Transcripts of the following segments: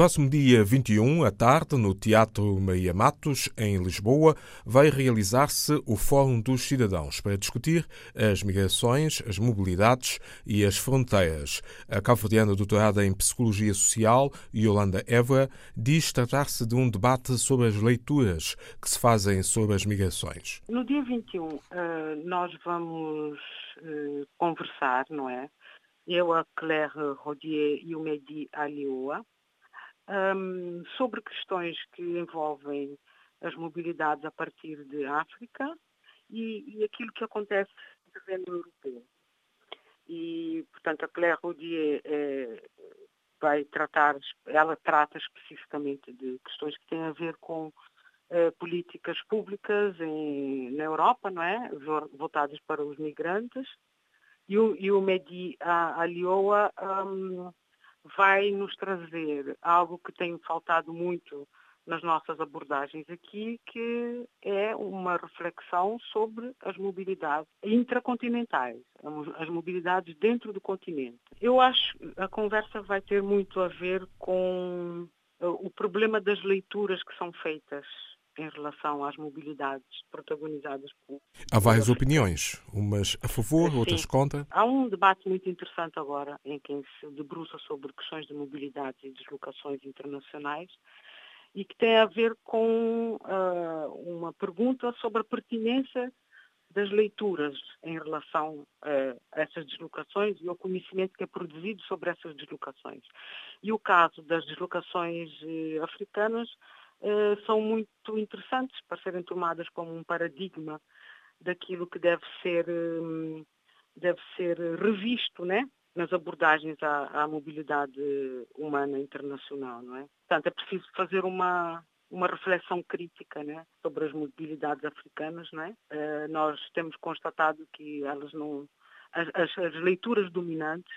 próximo dia 21, à tarde, no Teatro Maria Matos, em Lisboa, vai realizar-se o Fórum dos Cidadãos para discutir as migrações, as mobilidades e as fronteiras. A cabo-verdiana doutorada em Psicologia Social, Yolanda Évora, diz tratar-se de um debate sobre as leituras que se fazem sobre as migrações. No dia 21, eh, nós vamos eh, conversar, não é? Eu, a Claire Rodier e o Mehdi Alioa, um, sobre questões que envolvem as mobilidades a partir de África e, e aquilo que acontece no terreno europeu. E, portanto, a Claire Rodier é, vai tratar, ela trata especificamente de questões que têm a ver com eh, políticas públicas em, na Europa, não é? Voltadas para os migrantes. E o, e o Mehdi Alioa um, vai nos trazer algo que tem faltado muito nas nossas abordagens aqui, que é uma reflexão sobre as mobilidades intracontinentais, as mobilidades dentro do continente. Eu acho que a conversa vai ter muito a ver com uh, o problema das leituras que são feitas em relação às mobilidades protagonizadas por. Há várias opiniões, umas a favor, Sim. outras contra. Há um debate muito interessante agora em que se debruça sobre questões de mobilidade e deslocações internacionais e que tem a ver com uh, uma pergunta sobre a pertinência das leituras em relação uh, a essas deslocações e ao conhecimento que é produzido sobre essas deslocações. E o caso das deslocações uh, africanas são muito interessantes para serem tomadas como um paradigma daquilo que deve ser, hum, deve ser revisto né? nas abordagens à, à mobilidade humana internacional. Não é? Portanto, é preciso fazer uma, uma reflexão crítica né, sobre as mobilidades africanas. Não é? Uh, nós temos constatado que elas não, as, as, as, leituras dominantes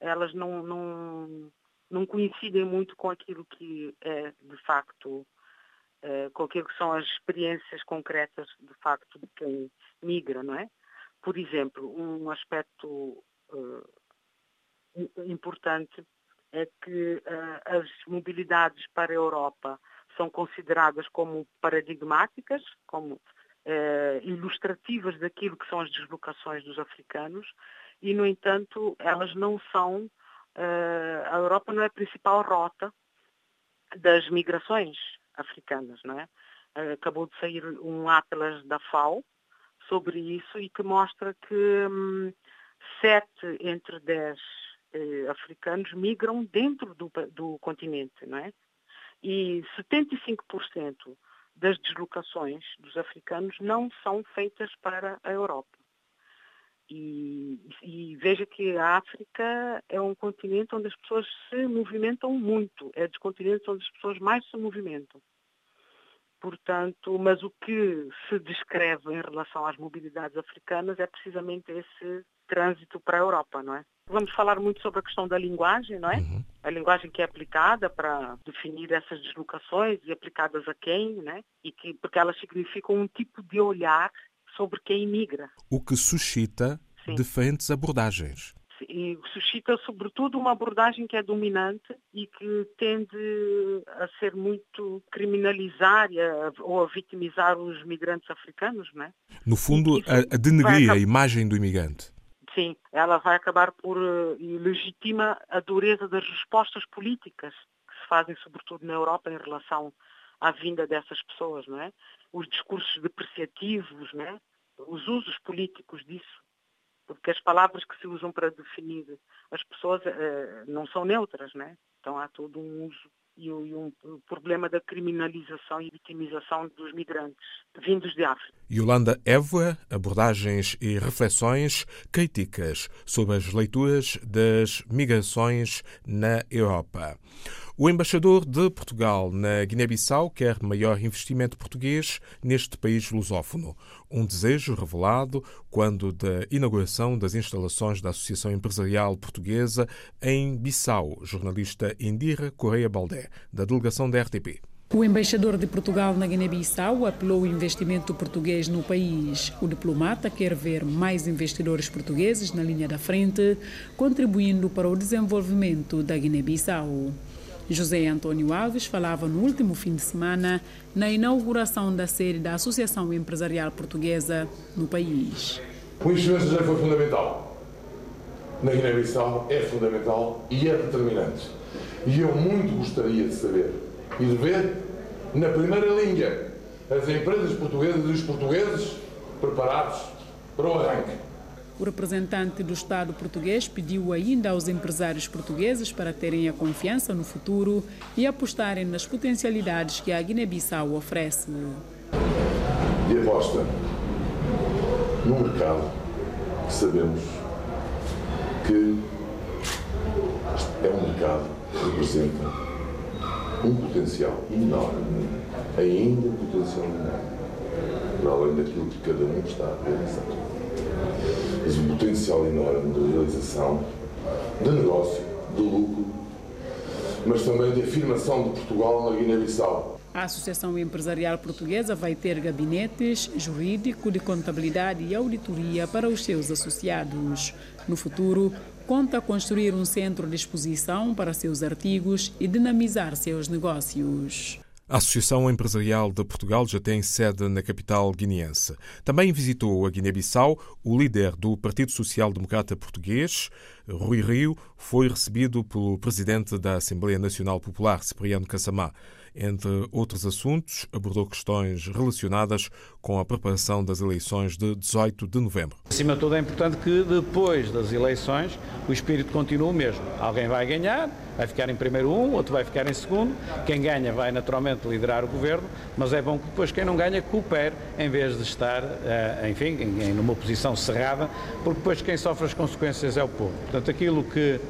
elas não, não, não coincidem muito com aquilo que é de facto eh, com aquilo que são as experiências concretas, de facto, de quem migra, não é? Por exemplo, um aspecto uh, importante é que uh, as mobilidades para a Europa são consideradas como paradigmáticas, como ilustrativas daquilo que são as deslocações dos africanos, e, no entanto, elas não são, a Europa não é a principal rota das migrações africanas, não é? Acabou de sair um atlas da FAO sobre isso e que mostra que hum, sete entre dez eh, africanos migram dentro do, do continente, não é? E 75% das deslocações dos africanos não são feitas para a Europa. E, e, veja que a África é um continente onde as pessoas se movimentam muito, é dos continentes onde as pessoas mais se movimentam. Portanto, mas o que se descreve em relação às mobilidades africanas é precisamente esse trânsito para a Europa, não é? Vamos falar muito sobre a questão da linguagem, não é? Uhum. A linguagem que é aplicada para definir essas deslocações e aplicadas a quem, né? E que porque elas significam um tipo de olhar sobre quem imigra. O que suscita Sim. diferentes abordagens. E suscita, sobretudo, uma abordagem que é dominante e que tende a ser muito criminalizar ou a vitimizar os migrantes africanos, não é? No fundo, a, a denegrir a imagem do imigrante. Sim, ela vai acabar por uh, legitima a dureza das respostas políticas que se fazem, sobretudo na Europa, em relação à vinda dessas pessoas, não é? Os discursos depreciativos, não é? os usos políticos disso, porque as palavras que se usam para definir as pessoas uh, não são neutras, né? Então há todo um uso e, um, um problema da criminalização e vitimização dos migrantes vindos de África. Yolanda Évora, abordagens e reflexões críticas sobre as leituras das migrações na Europa. O embaixador de Portugal na Guiné-Bissau quer maior investimento português neste país lusófono. Um desejo revelado quando da inauguração das instalações da Associação Empresarial Portuguesa em Bissau, jornalista Indira Correia Baldé, da delegação da RTP. O embaixador de Portugal na Guiné-Bissau apelou o investimento português no país. O diplomata quer ver mais investidores portugueses na linha da frente, contribuindo para o desenvolvimento da Guiné-Bissau. José Antônio Alves falava no último fim de semana na inauguração da sede da Associação Empresarial Portuguesa no país. O investimento já foi fundamental. Na Guiné-Bissau é fundamental e é determinante. E eu muito gostaria de saber e de ver, na primeira linha, as empresas portuguesas e os portugueses preparados para o arranque. O representante do Estado português pediu ainda aos empresários portugueses para terem a confiança no futuro e apostarem nas potencialidades que a Guiné-Bissau oferece. E aposta num mercado que sabemos que é um mercado que representa um potencial enorme, ainda potencial enorme, para além daquilo que cada um está a realizar mas um potencial enorme de realização, de negócio, de lucro, mas também de afirmação de Portugal na Guiné-Bissau. A Associação Empresarial Portuguesa vai ter gabinetes jurídico, de contabilidade e auditoria para os seus associados. No futuro, conta construir um centro de exposição para seus artigos e dinamizar seus negócios. A Associação Empresarial de Portugal já tem sede na capital guineense. Também visitou a Guiné-Bissau o líder do Partido Social Democrata Português, Rui Rio, foi recebido pelo presidente da Assembleia Nacional Popular, Cipriano Cassamá. Entre outros assuntos, abordou questões relacionadas com a preparação das eleições de 18 de novembro. Acima de tudo, é importante que depois das eleições o espírito continue o mesmo. Alguém vai ganhar, vai ficar em primeiro um, outro vai ficar em segundo. Quem ganha vai naturalmente liderar o governo, mas é bom que depois quem não ganha coopere em vez de estar, eh, enfim, numa posição cerrada, porque depois quem sofre as consequências é o povo. Portanto, aquilo que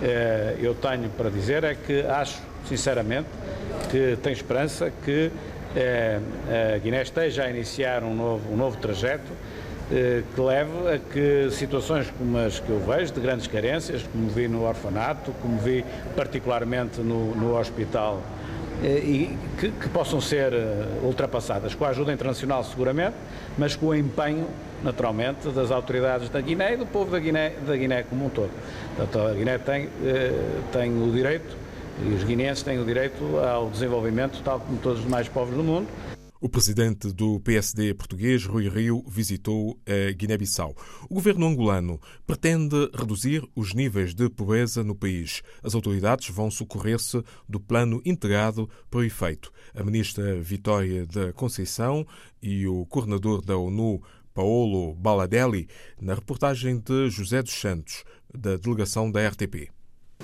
eh, eu tenho para dizer é que acho, sinceramente, que tem esperança que eh, a Guiné esteja a iniciar um novo, um novo trajeto eh, que leve a que situações como as que eu vejo, de grandes carências, como vi no orfanato, como vi particularmente no, no hospital, e que, que, possam ser ultrapassadas com a ajuda internacional seguramente, mas com o empenho, naturalmente, das autoridades da Guiné e do povo da Guiné, da Guiné como um todo. Portanto, a Guiné tem, tem o direito e os guineenses têm o direito ao desenvolvimento, tal como todos os demais povos do mundo. O presidente do PSD português, Rui Rio, visitou a Guiné-Bissau. O governo angolano pretende reduzir os níveis de pobreza no país. As autoridades vão socorrer-se do plano integrado para o efeito. A ministra Vitória da Conceição e o coordenador da ONU, Paolo Baladelli, na reportagem de José dos Santos, da delegação da RTP.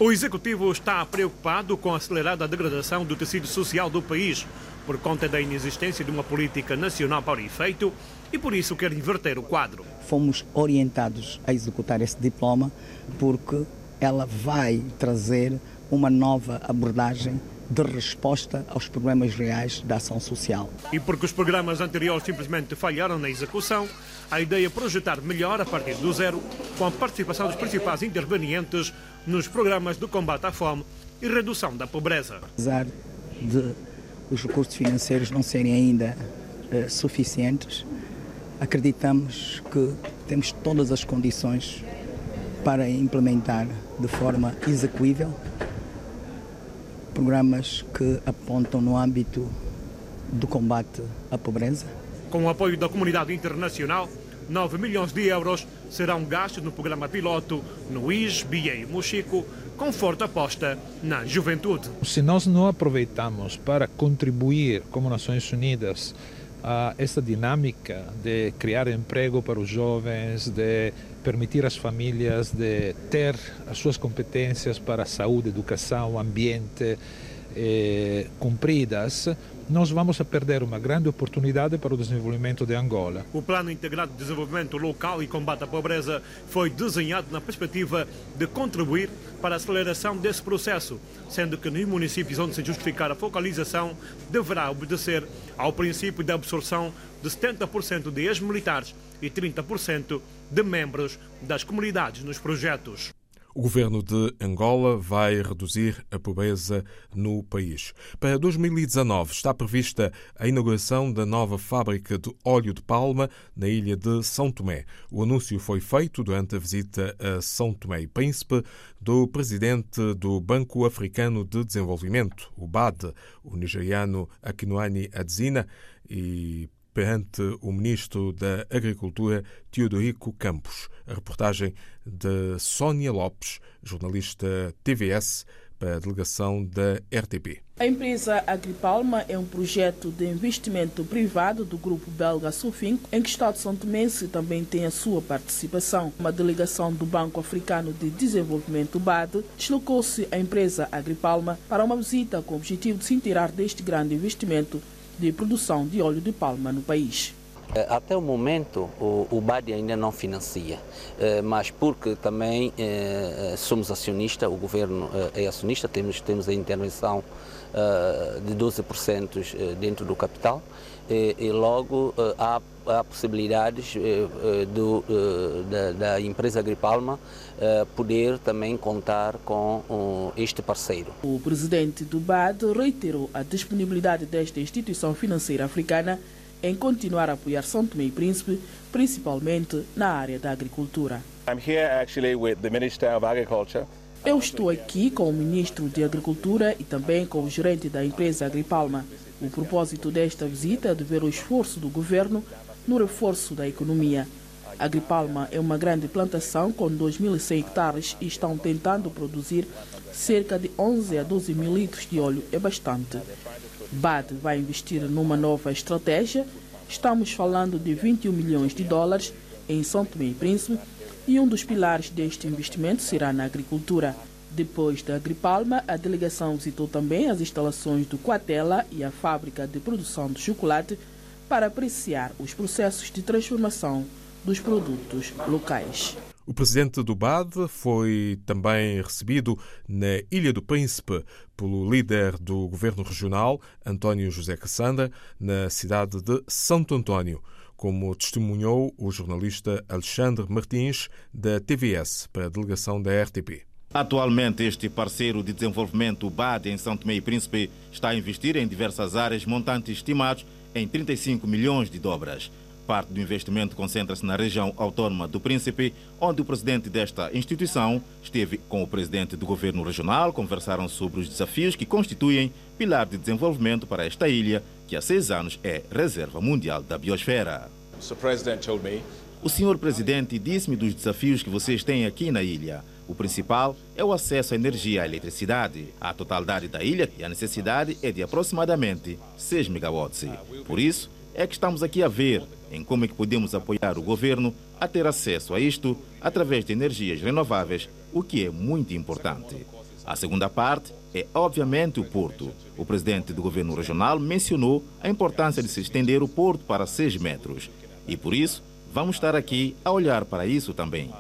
O Executivo está preocupado com a acelerada degradação do tecido social do país por conta da inexistência de uma política nacional para o efeito e por isso quer inverter o quadro. Fomos orientados a executar esse diploma porque ela vai trazer uma nova abordagem de resposta aos problemas reais da ação social. E porque os programas anteriores simplesmente falharam na execução, a ideia é projetar melhor a partir do zero, com a participação dos principais intervenientes nos programas de combate à fome e redução da pobreza. Apesar de os recursos financeiros não serem ainda uh, suficientes, acreditamos que temos todas as condições para implementar de forma execuível programas que apontam no âmbito do combate à pobreza. Com o apoio da comunidade internacional, 9 milhões de euros serão gastos no programa piloto no IS, BIA e Mochico, com forte aposta na juventude. Se nós não aproveitamos para contribuir como Nações Unidas a essa dinâmica de criar emprego para os jovens, de permitir às famílias de ter as suas competências para saúde, educação, ambiente eh, cumpridas, nós vamos perder uma grande oportunidade para o desenvolvimento de Angola. O Plano Integrado de Desenvolvimento Local e Combate à Pobreza foi desenhado na perspectiva de contribuir para a aceleração desse processo, sendo que nos municípios onde se justificar a focalização deverá obedecer ao princípio de absorção de 70% de ex-militares e 30% de membros das comunidades nos projetos. O governo de Angola vai reduzir a pobreza no país. Para 2019 está prevista a inauguração da nova fábrica de óleo de palma na ilha de São Tomé. O anúncio foi feito durante a visita a São Tomé e Príncipe do presidente do Banco Africano de Desenvolvimento, o BAD, o nigeriano Akinoani Adzina, e perante o ministro da Agricultura, Teodorico Campos. A reportagem de Sónia Lopes, jornalista TVS, para a delegação da RTP. A empresa Agripalma é um projeto de investimento privado do grupo belga Sufin, em que o Estado São Tomense também tem a sua participação. Uma delegação do Banco Africano de Desenvolvimento BAD deslocou-se à empresa Agripalma para uma visita com o objetivo de se inteirar deste grande investimento de produção de óleo de palma no país. Eh, até o momento, o, o BAD ainda não financia, eh, mas porque também eh, somos acionistas, o governo é acionista, temos, temos a intervenção de 12% dentro do capital e, e logo há, há possibilidades do, da, da, empresa Agripalma poder também contar com este parceiro. O presidente do BAD reiterou a disponibilidade desta instituição financeira africana em continuar a apoiar São Tomé e Príncipe, principalmente na área da agricultura. Eu estou aqui com o ministro de Agricultura e também com o gerente da empresa Agripalma. O propósito desta visita é de ver o esforço do governo no reforço da economia. Agripalma é uma grande plantação com 2.100 hectares e estão tentando produzir cerca de 11 a 12 mil litros de óleo. É bastante. BAD vai investir numa nova estratégia. Estamos falando de 21 milhões de dólares em São Tomé e Príncipe e um dos pilares deste investimento será na agricultura. Depois da Agripalma, a delegação visitou também as instalações do Quatela e a fábrica de produção de chocolate para apreciar os processos de transformação dos produtos locais. O presidente do BAD foi também recebido na Ilha do Príncipe pelo líder do governo regional, António José Cassandra, na cidade de Santo António, como testemunhou o jornalista Alexandre Martins, da TVS, para a delegação da RTP. Atualmente, este parceiro de desenvolvimento, BAD, em São Tomé e Príncipe, está a investir em diversas áreas, montantes estimados em 35 milhões de dobras. Parte do investimento concentra-se na região autónoma do Príncipe, onde o presidente desta instituição esteve com o presidente do governo regional, conversaram sobre os desafios que constituem pilar de desenvolvimento para esta ilha, que há seis anos é reserva mundial da biosfera. O senhor presidente disse-me dos desafios que vocês têm aqui na ilha. O principal é o acesso à energia e à eletricidade. A totalidade da ilha e a necessidade é de aproximadamente 6 megawatts. Por isso, é que estamos aqui a ver em como é que podemos apoiar o governo a ter acesso a isto através de energias renováveis, o que é muito importante. A segunda parte é, obviamente, o porto. O presidente do governo regional mencionou a importância de se estender o porto para 6 metros. E por isso, vamos estar aqui a olhar para isso também.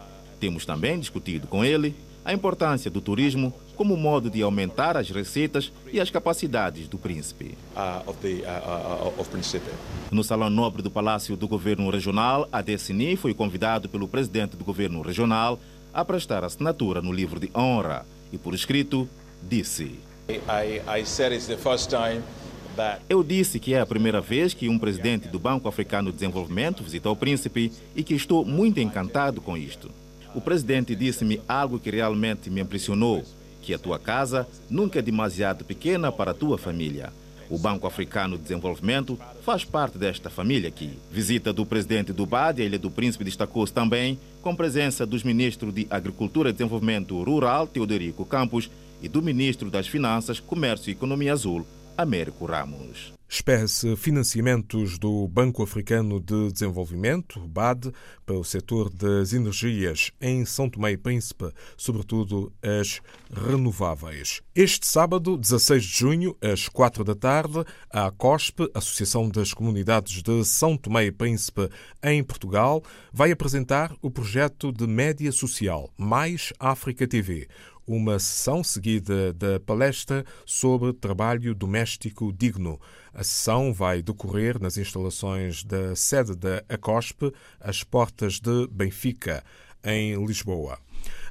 Temos também discutido com ele a importância do turismo como modo de aumentar as receitas e as capacidades do príncipe. Uh, of the, uh, uh, no Salão Nobre do Palácio do Governo Regional, a DSNI foi convidado pelo presidente do Governo Regional a prestar assinatura no livro de honra e, por escrito, disse. I, I eu disse que é a primeira vez que um presidente do Banco Africano de Desenvolvimento visita o príncipe e que estou muito encantado com isto. O presidente disse-me algo que realmente me impressionou que a tua casa nunca é demasiado pequena para a tua família. O Banco Africano de Desenvolvimento faz parte desta família aqui. Visita do presidente do BAD, a Ilha do Príncipe, destacou-se também com presença dos ministros de Agricultura e Desenvolvimento Rural, Teodorico Campos, e do ministro das Finanças, Comércio e Economia Azul, Américo Ramos. Espera-se financiamentos do Banco Africano de Desenvolvimento, BAD, para o setor das energias em São Tomé e Príncipe, sobretudo as renováveis. Este sábado, 16 de junho, às 4 da tarde, a COSP, Associação das Comunidades de São Tomé e Príncipe em Portugal, vai apresentar o projeto de média social Mais África TV, uma sessão seguida da palestra sobre trabalho doméstico digno. A sessão vai decorrer nas instalações da sede da ACOSP, às portas de Benfica, em Lisboa.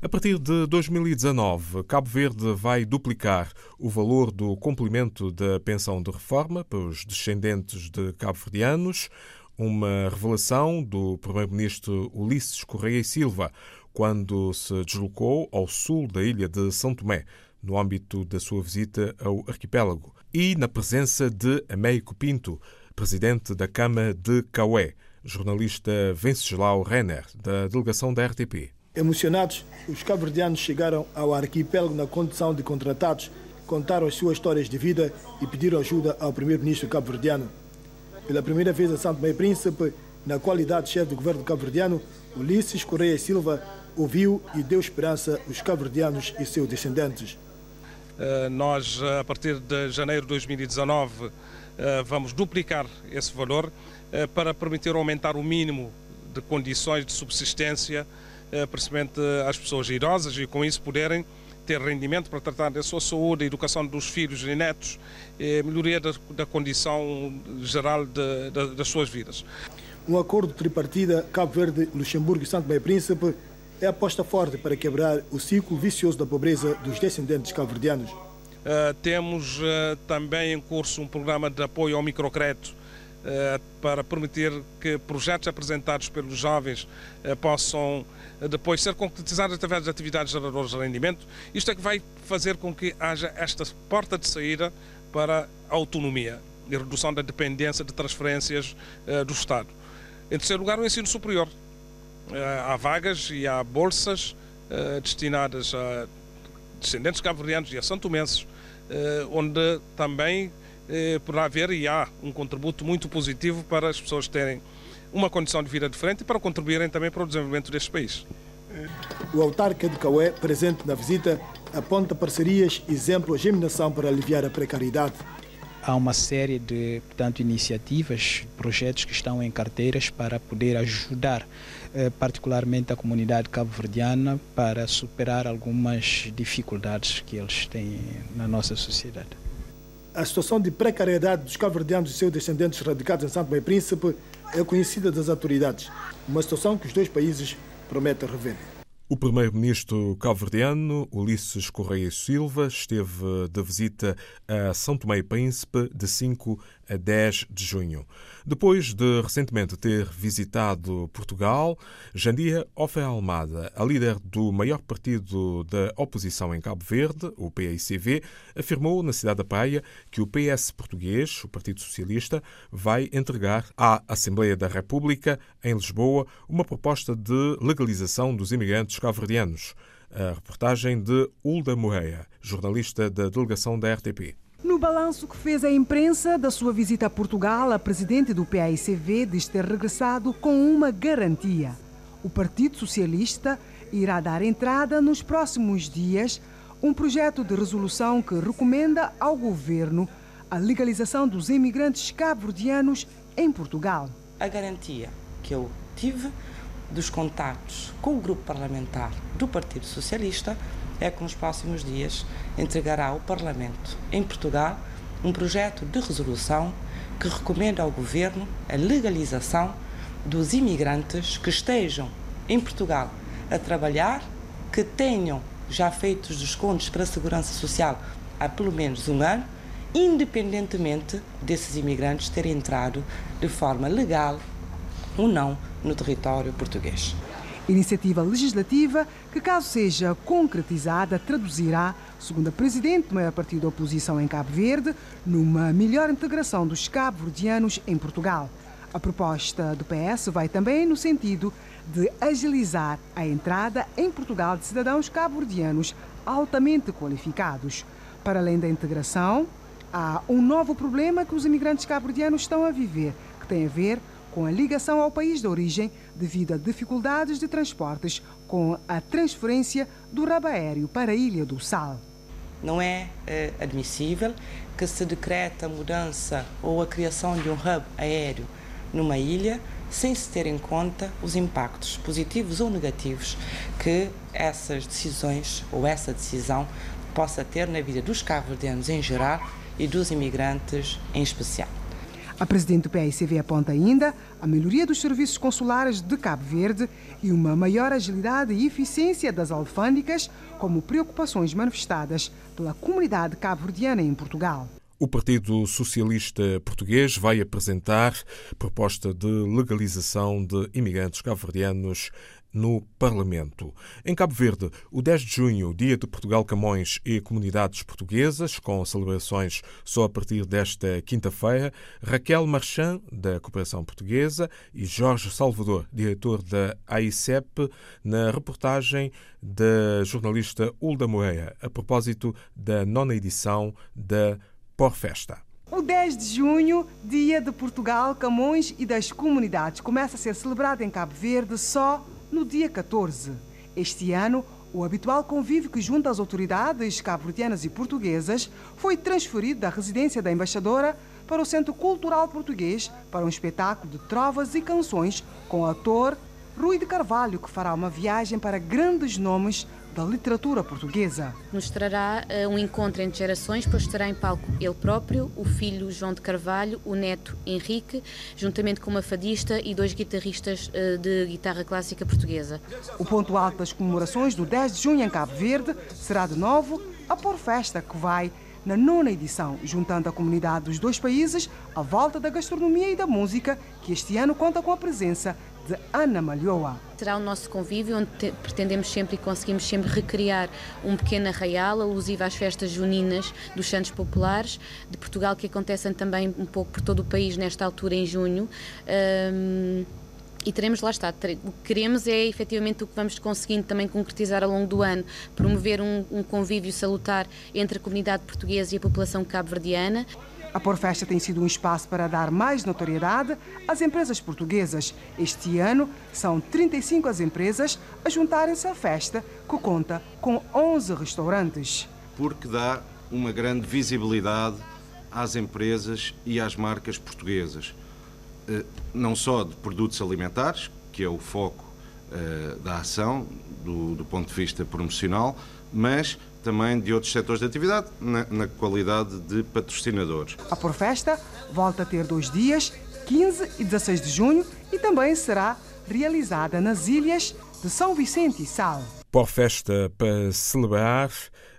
A partir de 2019, Cabo Verde vai duplicar o valor do complemento da pensão de reforma para os descendentes de cabo-verdianos, uma revelação do primeiro-ministro Ulisses Correia e Silva quando se deslocou ao sul da ilha de São Tomé, no âmbito da sua visita ao arquipélago, e na presença de Américo Pinto, presidente da Câmara de Caué, jornalista Venceslau Renner, da delegação da RTP. Emocionados, os cabo-verdianos chegaram ao arquipélago na condição de contratados, contaram as suas histórias de vida e pediram ajuda ao primeiro-ministro cabo-verdiano. Pela primeira vez a Santo Meio Príncipe, na qualidade de chefe do governo cabo-verdiano, Ulisses Correia Silva ouviu e deu esperança aos cabo-verdianos e seus descendentes. Uh, nós, a partir de janeiro de 2019, uh, vamos duplicar esse valor para permitir aumentar o mínimo de condições de subsistência eh, principalmente às pessoas idosas, e com isso poderem ter rendimento para tratar da sua saúde, a educação dos filhos e netos, e melhoria da, da condição geral de, de, das suas vidas. Um acordo tripartida Cabo Verde, Luxemburgo e Santo Meio Príncipe é aposta forte para quebrar o ciclo vicioso da pobreza dos descendentes cabo-verdianos. Uh, temos uh, também em curso um programa de apoio ao microcrédito uh, para permitir que projetos apresentados pelos jovens possam depois ser concretizado através de atividades geradoras de rendimento. Isto é que vai fazer com que haja esta porta de saída para a autonomia e redução da dependência de transferências do Estado. Em terceiro lugar, o ensino superior. Uh, há vagas e há bolsas uh, destinadas a descendentes cabo-verdianos e a santomenses, onde também poderá haver e há um contributo muito positivo para as pessoas terem uma condição de vida diferente e para contribuírem também para o desenvolvimento deste país. O autarca de Caué, presente na visita, aponta parcerias, exemplo, a geminação para aliviar a precariedade. Há uma série de portanto, iniciativas, projetos que estão em carteiras para poder ajudar eh, particularmente a comunidade cabo-verdiana para superar algumas dificuldades que eles têm na nossa sociedade. A situação de precariedade dos cabo-verdianos e seus descendentes radicados em Santo Meio Príncipe é conhecida das autoridades, uma situação que os dois países prometem rever. O primeiro-ministro calverdiano, Ulisses Correia Silva, esteve de visita a São Tomé e Príncipe de 5 a 10 de junho. Depois de recentemente ter visitado Portugal, Jandia Ofe Almada, a líder do maior partido da oposição em Cabo Verde, o PICV, afirmou na cidade da Praia que o PS português, o Partido Socialista, vai entregar à Assembleia da República, em Lisboa, uma proposta de legalização dos imigrantes cabo-verdianos. A reportagem de Hulda Moreira, jornalista da delegação da RTP. No balanço que fez à imprensa da sua visita a Portugal, a presidente do PAICV diz ter regressado com uma garantia. O Partido Socialista irá dar entrada nos próximos dias um projeto de resolução que recomenda ao governo a legalização dos imigrantes cabo-verdianos em Portugal. A garantia que eu tive dos contatos com o grupo parlamentar do Partido Socialista é que nos próximos dias entregará ao Parlamento em Portugal um projeto de resolução que recomenda ao Governo a legalização dos imigrantes que estejam em Portugal a trabalhar, que tenham já feito os descontos para a Segurança Social há pelo menos um ano, independentemente desses imigrantes terem entrado de forma legal ou não no território português. Iniciativa legislativa que, caso seja concretizada, traduzirá, segundo a presidente do maior partido da oposição em Cabo Verde, numa melhor integração dos cabo-verdianos em Portugal. A proposta do PS vai também no sentido de agilizar a entrada em Portugal de cidadãos cabo-verdianos altamente qualificados. Para além da integração, há um novo problema que os imigrantes cabo-verdianos estão a viver, que tem a ver com a ligação ao país de origem devido a dificuldades de transportes com a transferência do rabo aéreo para a Ilha do Sal. Não é eh, admissível que se decrete a mudança ou a criação de um hub aéreo numa ilha sem se ter em conta os impactos positivos ou negativos que essas decisões ou essa decisão possa ter na vida dos cabo-verdianos em geral e dos imigrantes em especial. A presidente do PICV aponta ainda a melhoria dos serviços consulares de Cabo Verde e uma maior agilidade e eficiência das alfândegas como preocupações manifestadas pela comunidade cabo-verdiana em Portugal. O Partido Socialista Português vai apresentar proposta de legalização de imigrantes cabo-verdianos no Parlamento. Em Cabo Verde, o 10 de junho, Dia de Portugal Camões e Comunidades Portuguesas, com celebrações só a partir desta quinta-feira, Raquel Marchand, da Cooperação Portuguesa, e Jorge Salvador, diretor da AICEP, na reportagem da jornalista Hulda Moreira, a propósito da nona edição da Porfesta. O 10 de junho, Dia de Portugal, Camões e das Comunidades, começa a ser celebrado em Cabo Verde só no dia 14. Este ano, o habitual convívio que junta as autoridades cabo-verdianas e portuguesas foi transferido da residência da embaixadora para o Centro Cultural Português para um espetáculo de trovas e canções com o ator Rui de Carvalho, que fará uma viagem para grandes nomes da literatura portuguesa. Mostrará uh, um encontro entre gerações, pois estará em palco ele próprio, o filho João de Carvalho, o neto Henrique, juntamente com uma fadista e dois guitarristas uh, de guitarra clássica portuguesa. O ponto alto das comemorações do 10 de junho em Cabo Verde será de novo a Por Festa, que vai na nona edição, juntando a comunidade dos dois países à volta da gastronomia e da música, que este ano conta com a presença de Ana Malhoa. Será o nosso convívio onde te, pretendemos sempre e conseguimos sempre recriar um pequeno arraial alusivo às festas juninas dos Santos Populares de Portugal que acontecem também um pouco por todo o país nesta altura em junho. Um, e teremos lá está. O que queremos é efetivamente o que vamos conseguindo também concretizar ao longo do ano, promover um, um convívio salutar entre a comunidade portuguesa e a população cabo-verdiana. A Porfesta tem sido um espaço para dar mais notoriedade às empresas portuguesas. Este ano são 35 as empresas a juntarem-se à festa, que conta com 11 restaurantes. Porque dá uma grande visibilidade às empresas e às marcas portuguesas, eh, não só de produtos alimentares, que é o foco eh, da ação do, do ponto de vista promocional, mas também de outros setores de atividade, na, na qualidade de patrocinadores. A Porfesta volta a ter dois dias, 15 e 16 de junho, e também será realizada nas ilhas de São Vicente e Sal. Porfesta para celebrar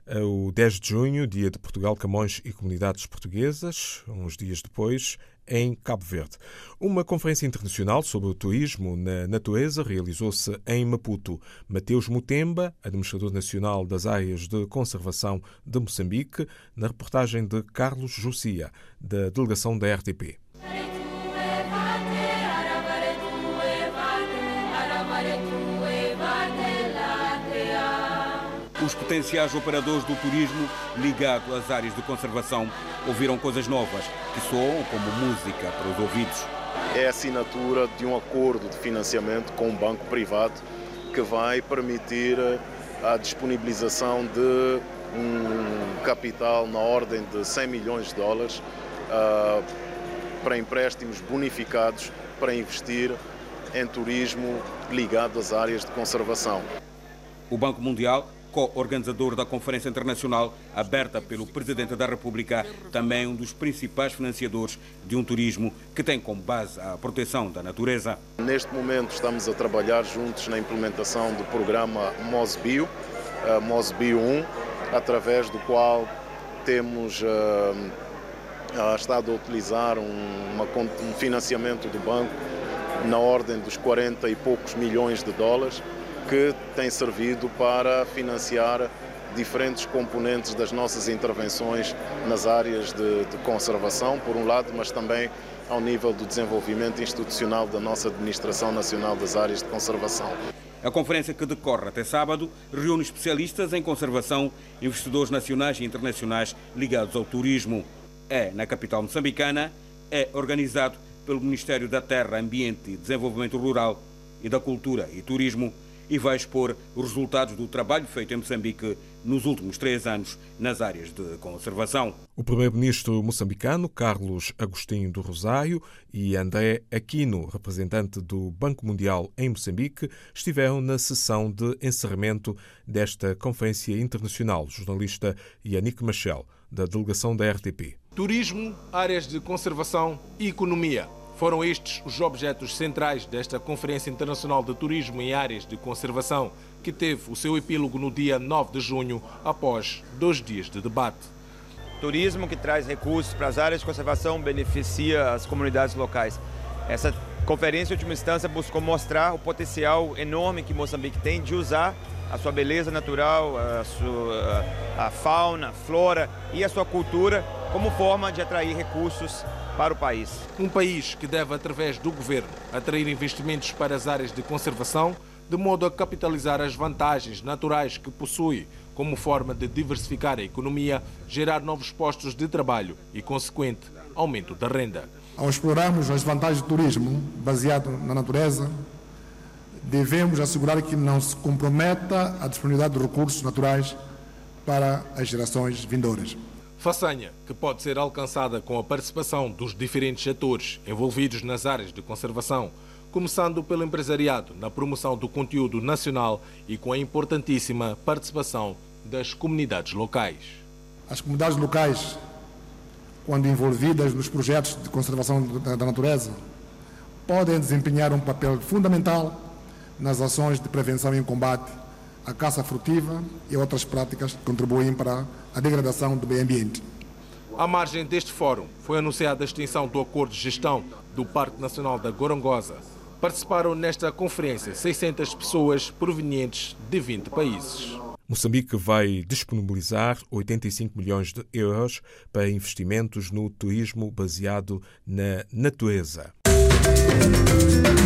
eh, o 10 de junho, dia de Portugal, Camões e Comunidades Portuguesas, uns dias depois, em Cabo Verde. Uma conferência internacional sobre o turismo na natureza realizou-se em Maputo. Mateus Mutemba, administrador nacional das áreas de conservação de Moçambique, na reportagem de Carlos Jussia, da delegação da RTP. Os potenciais operadores do turismo ligados às áreas de conservação ouviram coisas novas que soam como música para os ouvidos. É a assinatura de um acordo de financiamento com um banco privado que vai permitir a disponibilização de um capital na ordem de 100 milhões de dólares uh, para empréstimos bonificados para investir em turismo ligado às áreas de conservação. O Banco Mundial co-organizador da Conferência Internacional aberta pelo Presidente da República, também um dos principais financiadores de um turismo que tem como base a proteção da natureza. Neste momento estamos a trabalhar juntos na implementação do programa MOSBio, uh, MOSBio 1, através do qual temos uh, estado a utilizar um financiamento do banco na ordem dos 40 e poucos milhões de dólares que tem servido para financiar diferentes componentes das nossas intervenções nas áreas de, de, conservação, por um lado, mas também ao nível do desenvolvimento institucional da nossa Administração Nacional das Áreas de Conservação. A conferência que decorre até sábado reúne especialistas em conservação, investidores nacionais e internacionais ligados ao turismo. É na capital moçambicana, é organizado pelo Ministério da Terra, Ambiente Desenvolvimento Rural e da Cultura e Turismo e vai expor os resultados do trabalho feito em Moçambique nos últimos três anos nas áreas de conservação. O primeiro-ministro moçambicano, Carlos Agostinho do Rosário, e André Aquino, representante do Banco Mundial em Moçambique, estiveram na sessão de encerramento desta conferência internacional. O jornalista Yannick Machel, da delegação da RTP. Turismo, áreas de conservação e economia. Foram estes os objetos centrais desta Conferência Internacional de Turismo em Áreas de Conservação, que teve o seu epílogo no dia 9 de junho, após dois dias de debate. Turismo que traz recursos para as áreas de conservação beneficia as comunidades locais. Essa conferência, em última instância, buscou mostrar o potencial enorme que Moçambique tem de usar a sua beleza natural, a, sua, a fauna, a flora e a sua cultura como forma de atrair recursos para o país. Um país que deve, através do governo, atrair investimentos para as áreas de conservação, de modo a capitalizar as vantagens naturais que possui, como forma de diversificar a economia, gerar novos postos de trabalho e, consequente, aumento da renda. Ao explorarmos as vantagens do turismo baseado na natureza, devemos assegurar que não se comprometa a disponibilidade de recursos naturais para as gerações vindouras. Façanha que pode ser alcançada com a participação dos diferentes atores envolvidos nas áreas de conservação, começando pelo empresariado na promoção do conteúdo nacional e com a importantíssima participação das comunidades locais. As comunidades locais quando envolvidas nos projetos de conservação da natureza, podem desempenhar um papel fundamental nas ações de prevenção e combate à caça furtiva e outras práticas que contribuem para a degradação do meio ambiente. À margem deste fórum, foi anunciada a extinção do acordo de gestão do Parque Nacional da Gorongosa. Participaram nesta conferência 600 pessoas provenientes de 20 países. Moçambique vai disponibilizar 85 milhões de euros para investimentos no turismo baseado na natureza. Música